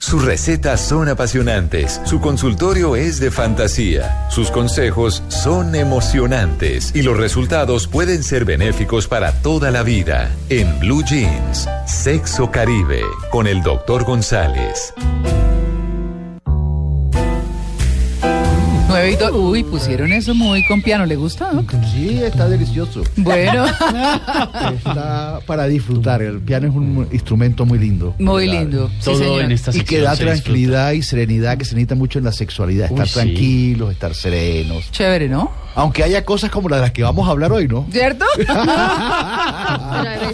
Sus recetas son apasionantes, su consultorio es de fantasía, sus consejos son emocionantes y los resultados pueden ser benéficos para toda la vida. En Blue Jeans, Sexo Caribe, con el Dr. González. Nueve y do- Uy, pusieron eso muy con piano. ¿Le gusta? Sí, está delicioso. Bueno, Está para disfrutar. El piano es un instrumento muy lindo. muy lindo. Sí, Todo señor. en esta Y que da disfruta. tranquilidad y serenidad que se necesita mucho en la sexualidad. Estar Uy, sí. tranquilos, estar serenos. Chévere, ¿no? Aunque haya cosas como las de las que vamos a hablar hoy, ¿no? ¿Cierto?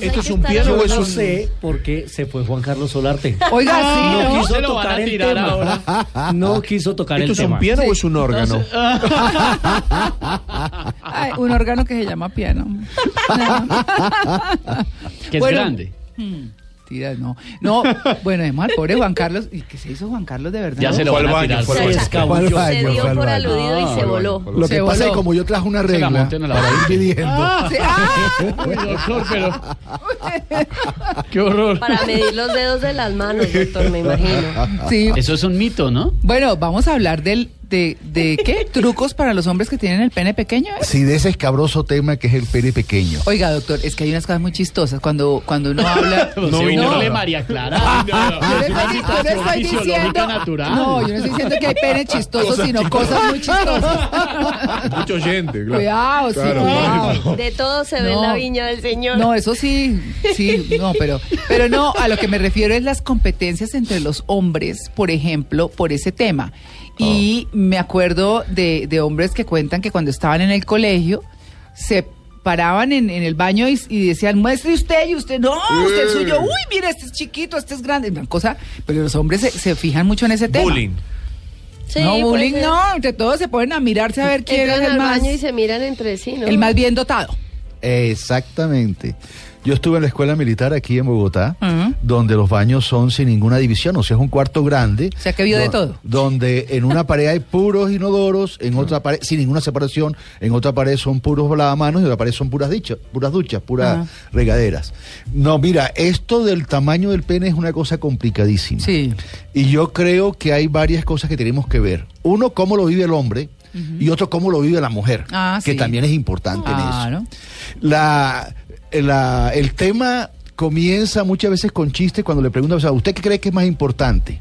¿Esto es un piano o es no un.? sé por qué se fue Juan Carlos Solarte. Oiga, sí, No ¿no? quiso tocar el tema. No quiso tocar ¿Esto el es un tema. piano o es un órgano? Ay, un órgano que se llama piano. Que es Bueno. grande. Tira, no. No, bueno, además, pobre Juan Carlos. ¿Y qué se hizo Juan Carlos de verdad? Ya se lo Fue van al a baño, tirar. fue al Se dio ¿Cuál por aludido y Ah, se voló. Lo Se que pasa es que como yo traje una la regla para ir. Sí, ¡ah! Uy, doctor, pero. Qué horror. Para medir los dedos de las manos, doctor, me imagino. Sí. Eso es un mito, ¿no? Bueno, vamos a hablar del, de, de qué trucos para los hombres que tienen el pene pequeño. ¿eh? Sí, de ese escabroso tema que es el pene pequeño. Oiga, doctor, es que hay unas cosas muy chistosas cuando, cuando uno habla. No, María Clara. Ay, no, no. Yo no Es una estoy, yo no estoy diciendo. No, yo no estoy diciendo que hay pene chistoso, sino cosas muy chistosas. Mucho oyente, claro. Cuidado, sí, Claro, cuidado. De todo se ve en No. la viña del señor. No, eso sí, sí, no, pero, pero no, a lo que me refiero es las competencias entre los hombres, por ejemplo, por ese tema. Y me acuerdo de, de hombres que cuentan que cuando estaban en el colegio se paraban en, en el baño y, y decían, muestre usted y usted, no, usted es suyo, uy, mira, este es chiquito, este es grande, una cosa, pero los hombres se, se fijan mucho en ese tema. Bullying. Sí, no, bullying no, entre todos se ponen a mirarse a ver quién Entran es el al más, baño y se miran entre sí, ¿no? el más bien dotado. Exactamente. Yo estuve en la escuela militar aquí en Bogotá, Ujú. donde los baños son sin ninguna división, o sea, es un cuarto grande. O sea, que vio de do- todo. Donde en una pared hay puros inodoros, en otra pared, sin ninguna separación, en otra pared son puros lavamanos y en otra pared son puras dichas, puras duchas, puras regaderas. No, mira, esto del tamaño del pene es una cosa complicadísima. Sí. Y yo creo que hay varias cosas que tenemos que ver. Uno, cómo lo vive el hombre. Y otro, cómo lo vive la mujer, Ah, que sí. también es importante en eso. La, la- el tema comienza muchas veces con chistes cuando le preguntan, o sea, ¿usted qué cree que es más importante?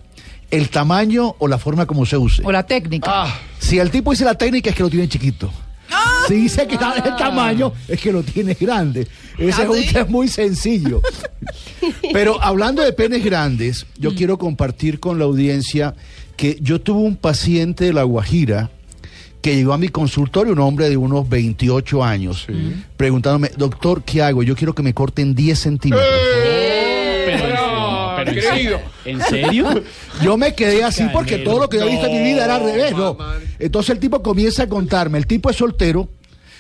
¿El tamaño o la forma como se use? O la técnica. Si el tipo dice la técnica es que lo tiene chiquito. Si dice que da el tamaño es que lo tiene grande. Ese es un ¿Ah, sí? test muy sencillo. Pero hablando de penes grandes, yo Mm. quiero compartir con la audiencia que yo tuve un paciente de La Guajira que llegó a mi consultorio, un hombre de unos 28 años, preguntándome, doctor, ¿qué hago? Yo quiero que me corten 10 centímetros. Pero, pero, querido. ¿En serio? Yo me quedé así porque todo lo que yo he visto en mi vida era al revés, ¿no? Entonces el tipo comienza a contarme, el tipo es soltero,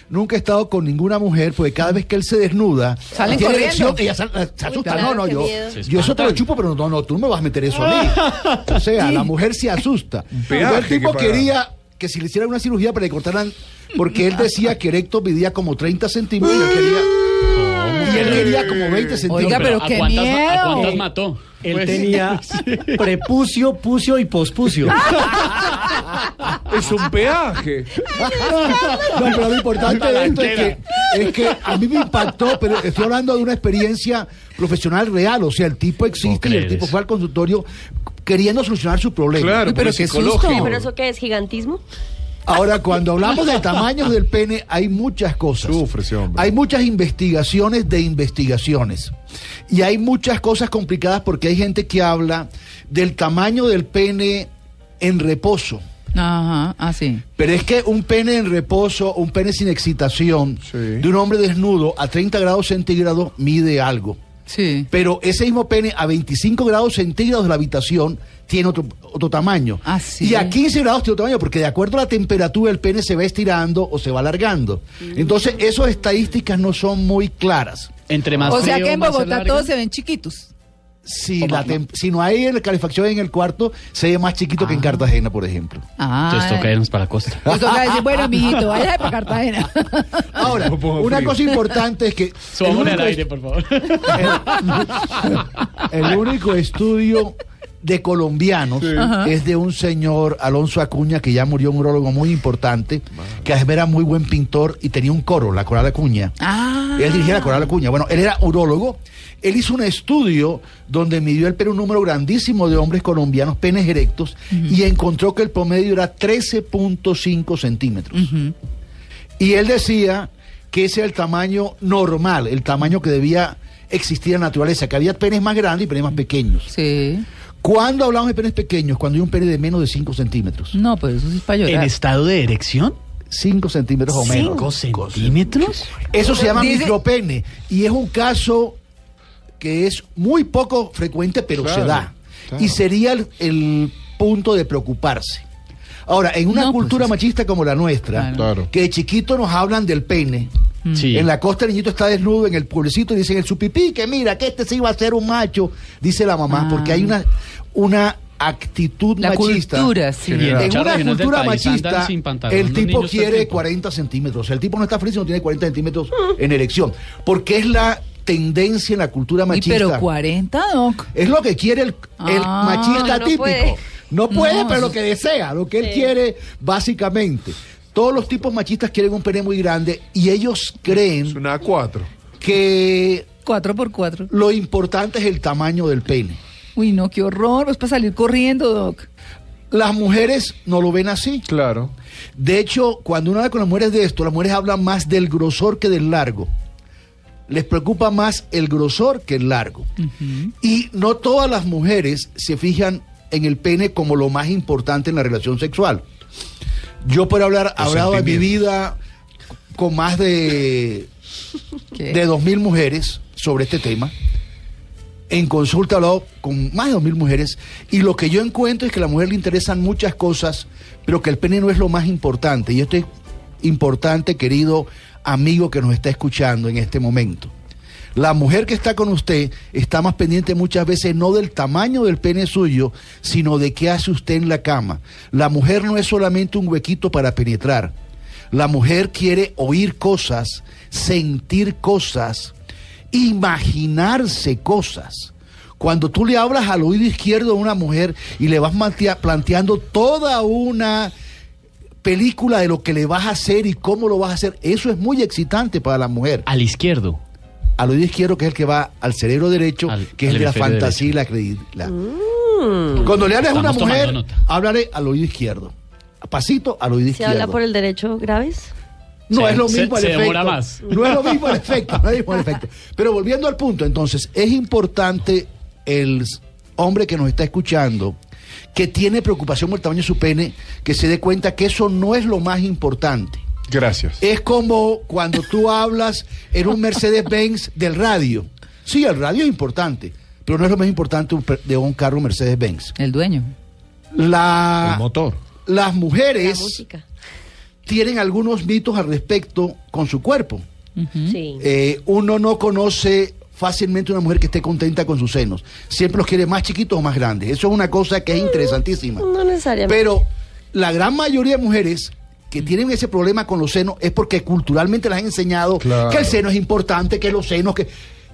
nunca ha estado con ninguna mujer, porque cada vez que él se desnuda, Salen tiene corriendo. erección, ella se asusta. claro, no, no, yo, yo eso te lo chupo, pero no, no, tú no me vas a meter eso a mí. O sea, la mujer se asusta. peaje el tipo quería que si le hicieran una cirugía para que le cortaran, porque él decía que erecto medía como 30 centímetros y él quería, y él quería como 20 centímetros. Oiga, pero ¿a qué cuántas, miedo. ¿A cuántas mató? Él Pues- tenía prepucio, pucio y pospucio. Es un peaje. No, pero lo importante de esto es que, Talanquera. es que a mí me impactó, pero estoy hablando de una experiencia profesional real. O sea, el tipo existe y el tipo fue al consultorio queriendo solucionar su problema. Claro, pero qué psicológico. susto. ¿Pero eso qué es? ¿Gigantismo? Ahora, cuando hablamos de tamaños del pene, hay muchas cosas. Sufre hombre. Hay muchas investigaciones de investigaciones. Y hay muchas cosas complicadas porque hay gente que habla del tamaño del pene en reposo. Ajá, así. Pero es que un pene en reposo, un pene sin excitación, Sí. de un hombre desnudo a 30 grados centígrados, mide algo. Sí. Pero ese mismo pene a 25 grados centígrados de la habitación tiene otro, otro tamaño. Ah, sí. Y a 15 grados tiene otro tamaño, porque de acuerdo a la temperatura el pene se va estirando o se va alargando. Entonces, esas estadísticas no son muy claras. Entre más O sea frío, que en Bogotá todos se ven chiquitos. Si, la tem- si no hay calefacción en el cuarto, se ve más chiquito que en Cartagena, por ejemplo. Ah. Entonces toca irnos para la costa. Toca decir, bueno, mijito, vaya para Cartagena. Ahora, una cosa importante es que el Subámosle al único, aire, por favor. el único estudio de colombianos es de un señor Alonso Acuña que ya murió un urologo muy importante que además era muy buen pintor y tenía un coro, la Coral Acuña. Ah. Él dirigía la Coral Acuña. Bueno, él era urólogo. Él hizo un estudio donde midió el pene un número grandísimo de hombres colombianos, penes erectos, y encontró que el promedio era 13.5 centímetros. Y él decía que ese era el tamaño normal, el tamaño que debía existir en la naturaleza, que había penes más grandes y penes más pequeños. Sí. ¿Cuándo hablamos de penes pequeños? Cuando hay un pene de menos de 5 centímetros. No, pues eso sí es para ¿En llorar. estado de erección? 5 centímetros o menos. ¿Cinco centímetros? Eso se llama Dice- micropene y es un caso que es muy poco frecuente, pero Claro, se da. claro. Y sería el, el punto de preocuparse. Ahora, en una No, pues cultura es- machista como la nuestra, Claro. Claro. que de chiquito nos hablan del pene, Sí. en la costa el niñito está desnudo, en el pueblecito dicen el supipí, que mira, que este sí iba a ser un macho, dice la mamá, Ah. porque hay una, una actitud La machista. cultura, sí. En una cultura machista, el tipo quiere tiempo. 40 centímetros. El tipo no está feliz si no tiene 40 centímetros en erección. Porque es la tendencia en la cultura Y machista. pero 40, Doc. Es lo que quiere el, el Ah. machista No, típico. puede. No puede, No, pero lo que desea, lo que él quiere básicamente. Todos los tipos machistas quieren un pene muy grande y ellos Es creen una A4. que 4 por 4 lo importante es el tamaño del pene. Uy, no, qué horror. Es para salir corriendo, Doc. Las mujeres no lo ven así. Claro. De hecho, cuando uno habla con las mujeres de esto, las mujeres hablan más del grosor que del largo. Les preocupa más el grosor que el largo. Y no todas las mujeres se fijan en el pene como lo más importante en la relación sexual. Yo por hablar, hablado de mi vida con más de, ¿Qué? de dos mil mujeres sobre este tema. En consulta con más de dos mil mujeres y lo que yo encuentro es que a la mujer le interesan muchas cosas, pero que el pene no es lo más importante. Y esto es importante, querido amigo que nos está escuchando en este momento. La mujer que está con usted está más pendiente muchas veces no del tamaño del pene suyo, sino de qué hace usted en la cama. La mujer no es solamente un huequito para penetrar. La mujer quiere oír cosas, sentir cosas, imaginarse cosas. Cuando tú le hablas al oído izquierdo a una mujer y le vas planteando toda una película de lo que le vas a hacer y cómo lo vas a hacer, eso es muy excitante para la mujer. Al izquierdo. Al oído izquierdo, que es el que va al cerebro derecho, Al- que es el de la fantasía y la credibilidad. Cuando le hables a una mujer, háblale al oído izquierdo. Pasito al oído ¿Se izquierdo. habla por el derecho graves? No Se- es lo se- mismo el se efecto. demora más. No es lo mismo el efecto, no es lo mismo el efecto. Pero volviendo al punto, entonces, es importante el hombre que nos está escuchando, que tiene preocupación por el tamaño de su pene, que se dé cuenta que eso no es lo más importante. Gracias. Es como cuando tú hablas en un Mercedes-Benz del radio. Sí, el radio es importante, pero no es lo más importante de un carro Mercedes-Benz. El dueño. La, El motor. las La mujeres música. Tienen algunos mitos al respecto con su cuerpo. Sí. Eh, uno no conoce fácilmente una mujer que esté contenta con sus senos. Siempre los quiere más chiquitos o más grandes. Eso es una cosa que es interesantísima. No necesariamente. Pero la gran mayoría de mujeres que tienen ese problema con los senos es porque culturalmente les han enseñado Claro. que el seno es importante, que los senos, que...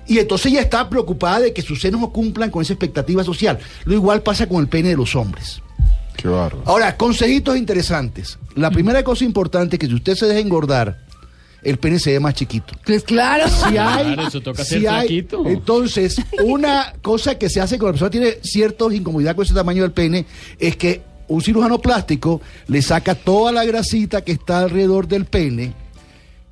Y entonces ella está preocupada de que sus senos no cumplan con esa expectativa social. Lo igual pasa con el pene de los hombres. Qué. Ahora, consejitos interesantes. La primera cosa importante es que si usted se deja engordar, el pene se ve más chiquito. Pues claro. Si hay, Claro, eso toca si ser hay- flaquito. entonces, una cosa que se hace cuando la persona tiene cierta incomodidad con ese tamaño del pene es que un cirujano plástico le saca toda la grasita que está alrededor del pene,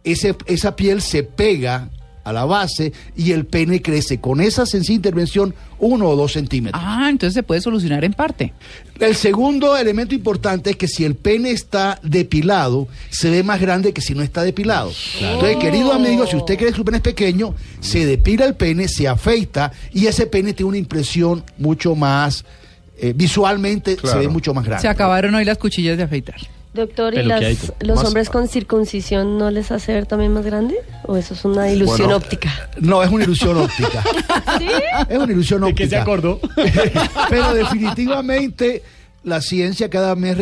ese, esa piel se pega a la base y el pene crece con esa sencilla intervención uno o dos centímetros. Ah, entonces se puede solucionar en parte. El segundo elemento importante es que si el pene está depilado, se ve más grande que si no está depilado. Entonces, querido amigo, si usted cree que su pene es pequeño, se depila el pene, se afeita y ese pene tiene una impresión mucho más, eh, visualmente se ve mucho más grande. Se acabaron hoy las cuchillas de afeitar. Doctor, ¿y las- los Más- hombres con circuncisión no les hace ver también más grande? ¿O eso es una ilusión Bueno, óptica? No, es una ilusión óptica. Es una ilusión óptica. ¿De qué se acordó? Pero definitivamente la ciencia cada, mes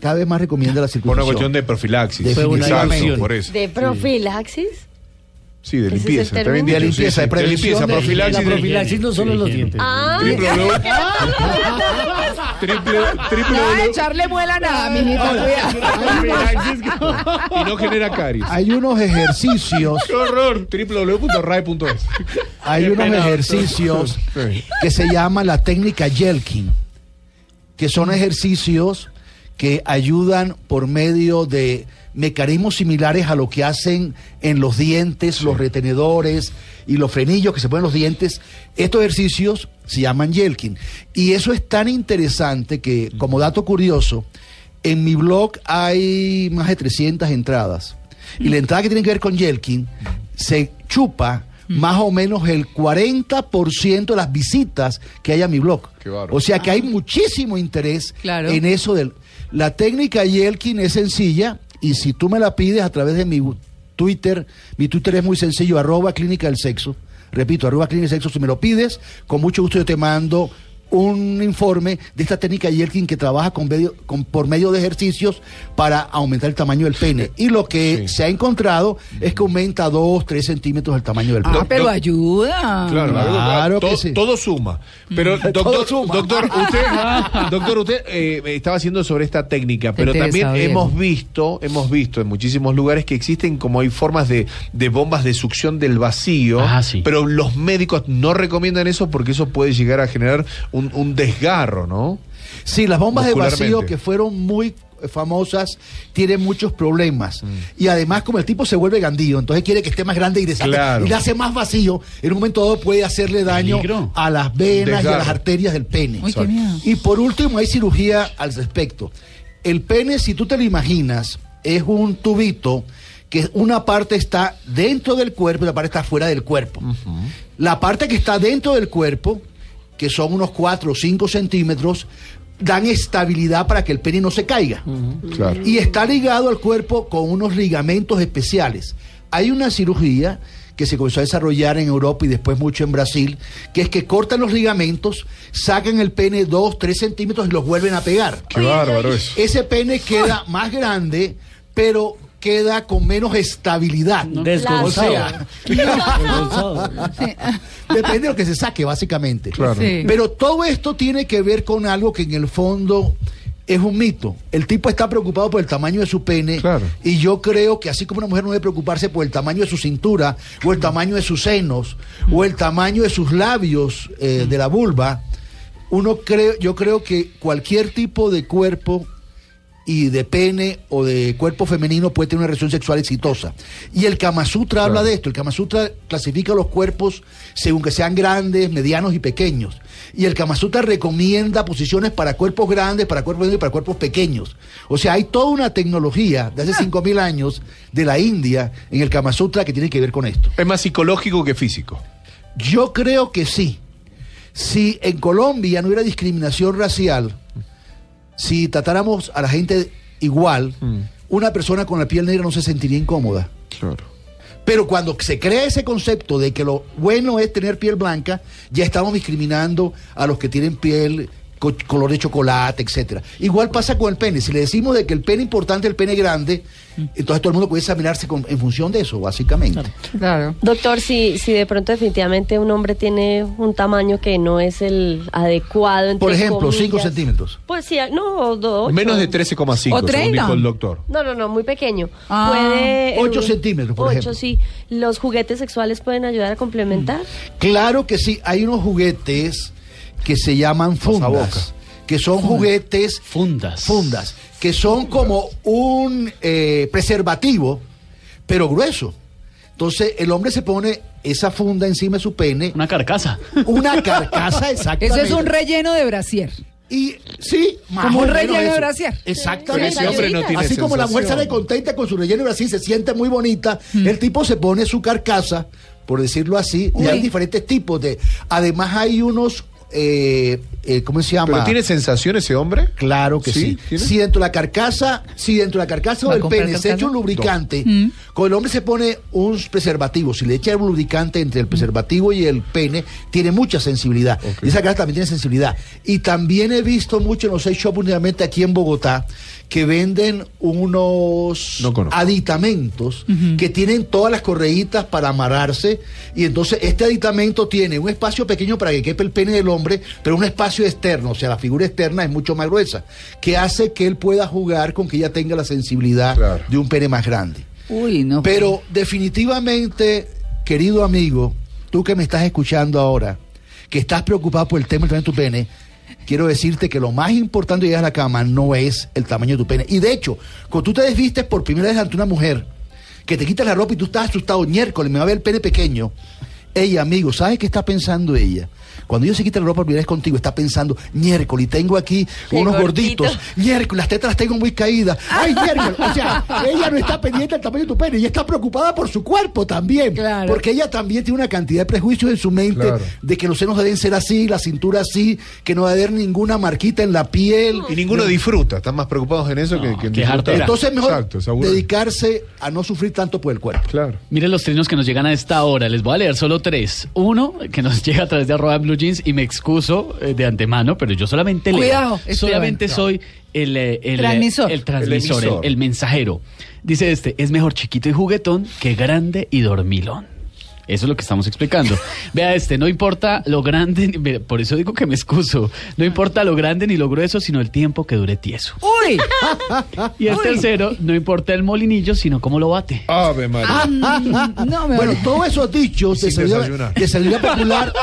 cada vez más recomienda la Por circuncisión. una cuestión de profilaxis. Fue una Exacto, ilusión. por eso. ¿De profilaxis? Sí, de ¿Ese es limpieza. término? también De limpieza, de prevención limpieza, de- profilaxis. La de- profilaxis no solo los dientes. Ah, Triple W. Triple, triple W. echarle muela a nada, cuidado. Y no genera caries. Hay unos ejercicios, ¡Qué horror! www.rai.es. hay unos ejercicios que se llama la técnica Yelkin, que son ejercicios que ayudan por medio de mecanismos similares a lo que hacen en los dientes, los retenedores y los frenillos que se ponen en los dientes. Estos ejercicios se llaman Yelkin. Y eso es tan interesante que, como dato curioso, en mi blog hay más de 300 entradas. Y la entrada que tiene que ver con Yelkin se chupa más o menos el 40% de las visitas que hay a mi blog. O sea que hay muchísimo interés Claro. en eso del... La técnica Yelkin es sencilla y si tú me la pides a través de mi Twitter, mi Twitter es muy sencillo, arroba clínica del sexo. Repito, arroba clínica del sexo, si me lo pides, con mucho gusto yo te mando un informe de esta técnica Yelkin que trabaja con medio- con- por medio de ejercicios para aumentar el tamaño del pene. Y lo que Sí. se ha encontrado es que aumenta 2, 3 centímetros el tamaño del pene. Ah, pero ayuda. Claro, Claro que todo, sí. todo suma. Pero doctor, Todo suma. doctor, usted, doctor, usted eh, estaba haciendo sobre esta técnica, pero también bien. hemos visto, hemos visto en muchísimos lugares que existen como hay formas de, de bombas de succión del vacío, Ah, sí. pero los médicos no recomiendan eso porque eso puede llegar a generar un, un desgarro, ¿no? Sí, las bombas de vacío que fueron muy famosas tienen muchos problemas. Mm. Y además, como el tipo se vuelve gandillo, entonces quiere que esté más grande y, Claro. y le hace más vacío, en un momento dado puede hacerle daño Peligro. a las venas y a las arterias del pene. Uy, qué miedo. Y por último, hay cirugía al respecto. El pene, si tú te lo imaginas, es un tubito que una parte está dentro del cuerpo y la parte está fuera del cuerpo. La parte que está dentro del cuerpo, que son unos 4 o 5 centímetros, dan estabilidad para que el pene no se caiga. Claro. Y está ligado al cuerpo con unos ligamentos especiales. Hay una cirugía que se comenzó a desarrollar en Europa y después mucho en Brasil, que es que cortan los ligamentos, sacan el pene 2, 3 centímetros y los vuelven a pegar. Qué bárbaro eso. Ese pene queda más grande, pero queda con menos estabilidad. Desgonzado. O sea, Desgonzado. Depende de lo que se saque, básicamente. Claro. Sí. Pero todo esto tiene que ver con algo que en el fondo es un mito. El tipo está preocupado por el tamaño de su pene Claro. y yo creo que así como una mujer no debe preocuparse por el tamaño de su cintura o el tamaño de sus senos o el tamaño de sus labios eh, de la vulva, uno cree, yo creo que cualquier tipo de cuerpo y de pene o de cuerpo femenino puede tener una relación sexual exitosa. Y el Kama Sutra habla de esto. El Kama Sutra clasifica los cuerpos según que sean grandes, medianos y pequeños. Y el Kama Sutra recomienda posiciones para cuerpos grandes, para cuerpos medianos y para cuerpos pequeños. O sea, hay toda una tecnología de hace 5.000 años de la India en el Kama Sutra que tiene que ver con esto. Es más psicológico que físico. Yo creo que sí. Si en Colombia no hubiera discriminación racial, si tratáramos a la gente igual, una persona con la piel negra no se sentiría incómoda. Claro. Pero cuando se crea ese concepto de que lo bueno es tener piel blanca, ya estamos discriminando a los que tienen piel color de chocolate, etcétera. Igual pasa con el pene. Si le decimos de que el pene importante es el pene grande, entonces todo el mundo puede examinarse con- en función de eso, básicamente. Claro. Doctor, si, si de pronto definitivamente un hombre tiene un tamaño que no es el adecuado, entre Por ejemplo, 5 comillas, centímetros. Pues sí, no, do- ocho. Menos de 13,5, O según 30. dijo el doctor. No, no, no, muy pequeño. Ah, Puede. ocho eh, centímetros, por ocho, ejemplo. sí. ¿Los juguetes sexuales pueden ayudar a complementar? Claro que sí, hay unos juguetes que se llaman fundas, que son juguetes Fundas. fundas, que son como un eh, preservativo, pero grueso. Entonces el hombre se pone esa funda encima de su pene, Una carcasa. una carcasa exactamente. Eso es un relleno de brasier. Y sí, más Como un relleno de brasier. Exactamente. Ese hombre no tiene Así como la mujer sale contenta con su relleno y así se siente muy bonita, el tipo se pone su carcasa, por decirlo así, y hay diferentes tipos de. Además hay unos, eh, eh, ¿cómo se llama? ¿Pero tiene sensación ese hombre? Claro que ¿Sí? Si dentro de la carcasa, si dentro de la carcasa ¿Va a del pene se echa un lubricante, con el hombre se pone un preservativo. Si le echa un lubricante entre el preservativo y el pene, tiene mucha sensibilidad. Y esa carcasa también tiene sensibilidad. Y también he visto mucho en los sex shops últimamente aquí en Bogotá que venden unos No aditamentos que tienen todas las correitas para amarrarse y entonces este aditamento tiene un espacio pequeño para que quepa el pene del hombre, pero un espacio externo, o sea, la figura externa es mucho más gruesa, que hace que él pueda jugar con que ella tenga la sensibilidad Claro. de un pene más grande. Uy, no. Pero definitivamente, querido amigo, tú que me estás escuchando ahora, que estás preocupado por el tema del tu pene, quiero decirte que lo más importante de llegar a la cama no es el tamaño de tu pene. Y de hecho, cuando tú te desvistes por primera vez ante una mujer, que te quitas la ropa y tú estás asustado, miércoles, me va a ver el pene pequeño. Ella, amigo, ¿sabes qué está pensando ella? Cuando ella se quita la ropa por primera vez contigo, está pensando, miércoles, tengo aquí Qué unos gordito. gorditos, miércoles, las tetas las tengo muy caídas. Ay, miércoles. O sea, ella no está pendiente del tamaño de tu pene, ella está preocupada por su cuerpo también. Claro. Porque ella también tiene una cantidad de prejuicios en su mente Claro. de que los senos deben ser así, la cintura así, que no va a haber ninguna marquita en la piel. Y ninguno disfruta. Están más preocupados en eso que, No, que en qué disfrutar. Entonces mejor Exacto, dedicarse a no sufrir tanto por el cuerpo. Claro. Miren los trinos que nos llegan a esta hora. Les voy a leer solo tres. Uno, que nos llega a través de arroba blue jeans y me excuso eh, de antemano, pero yo solamente leo. Cuidado, este Solamente soy el, eh, el, eh, Transmisor. el transmisor, el mensajero. Dice este, es mejor chiquito y juguetón que grande y dormilón. Eso es lo que estamos explicando. Vea este, no importa lo grande, por eso digo que me excuso. No importa lo grande ni lo grueso, sino el tiempo que dure tieso. Uy, Y el Uy. tercero, no importa el molinillo, sino cómo lo bate. Ave María. no me Bueno, todos esos dichos de desayunar. de sabiduría popular.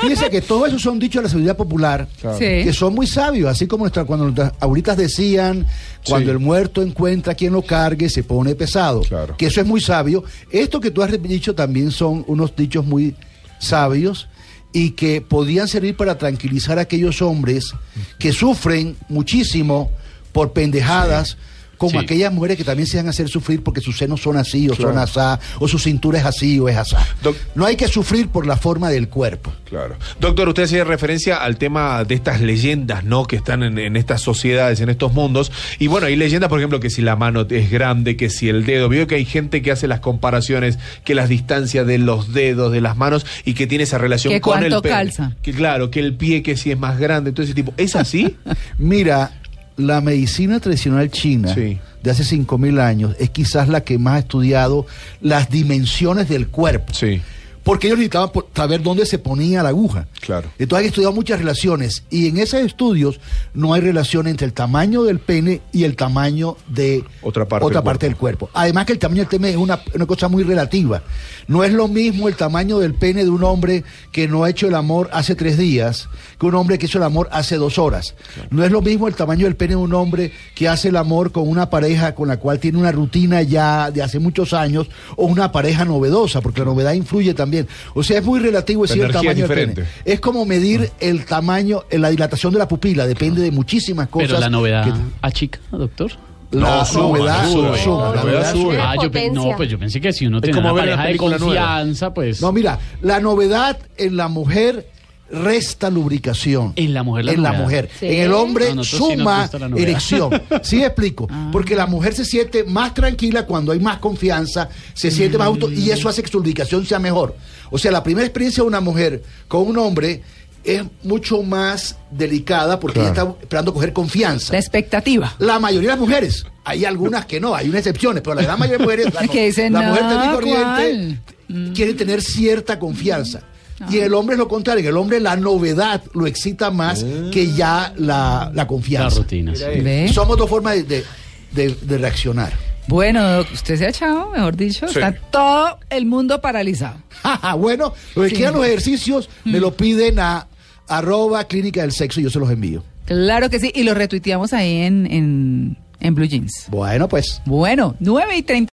Fíjense que todos esos son dichos de la sabiduría popular. Claro. Sí. que son muy sabios, así como nuestra, cuando nuestras abuelitas decían, cuando Sí. el muerto encuentra quien lo cargue, se pone pesado. Claro. Que eso es muy sabio. Esto que tú has dicho también son unos dichos muy sabios y que podían servir para tranquilizar a aquellos hombres que sufren muchísimo por pendejadas. Como Sí. aquellas mujeres que también se van a hacer sufrir porque sus senos son así o son asá, o su cintura es así o es asá. Doc- No hay que sufrir por la forma del cuerpo. Claro. Doctor, usted hacía referencia al tema de estas leyendas, ¿no? Que están en, en estas sociedades, en estos mundos. Y bueno, hay leyendas, por ejemplo, que si la mano es grande, que si el dedo. Veo que hay gente que hace las comparaciones, que las distancias de los dedos, de las manos, y que tiene esa relación Que con el cuánto pene. calza. Que claro, que el pie que si es más grande, todo ese tipo. ¿Es así? Mira, la medicina tradicional china Sí. de hace 5.000 años es quizás la que más ha estudiado las dimensiones del cuerpo. sí. Porque ellos necesitaban saber dónde se ponía la aguja. Claro. Entonces han estudiado muchas relaciones y en esos estudios no hay relación entre el tamaño del pene y el tamaño de Otra parte otra del parte del cuerpo. Además que el tamaño del pene es una, una cosa muy relativa. No es lo mismo el tamaño del pene de un hombre que no ha hecho el amor hace tres días que un hombre que hizo el amor hace dos horas. No es lo mismo el tamaño del pene de un hombre que hace el amor con una pareja con la cual tiene una rutina ya de hace muchos años o una pareja novedosa, porque la novedad influye también. O sea, es muy relativo La decir el energía es tamaño del pene. Es como medir el tamaño, eh, la dilatación de la pupila, depende de muchísimas cosas. Pero la novedad que- achica, doctor. la No, sube, novedad sube, sube, la novedad sube. Ah, yo pe- potencia. no, pues yo pensé que si uno Es tiene como una pareja de nueva. confianza, pues No, mira, la novedad en la mujer resta lubricación. En la mujer la En la mujer. Sí. En el hombre sí suma erección. ¿Sí explico? Porque la mujer se siente más tranquila cuando hay más confianza, se siente más auto y eso hace que su lubricación sea mejor. O sea, la primera experiencia de una mujer con un hombre es mucho más delicada porque ella está esperando coger confianza. la expectativa. La mayoría de las mujeres, hay algunas que no, hay unas excepciones, pero la gran mayoría de mujeres, la, Que dicen, la mujer "No, común y corriente ¿cuál?" quiere tener cierta confianza. Y en el hombre es lo contrario, en el hombre la novedad lo excita más que ya la, la la confianza. rutina. sí. ¿Ve? Somos dos formas de, de- de- de reaccionar. Bueno, usted se ha echado, mejor dicho, Sí. está todo el mundo paralizado. bueno, los que Sí. quieran los ejercicios me lo piden a arroba clínica del sexo y yo se los envío. Claro que sí, y lo retuiteamos ahí en, en, en Blue Jeans. Bueno, pues. Bueno, 9 y 30.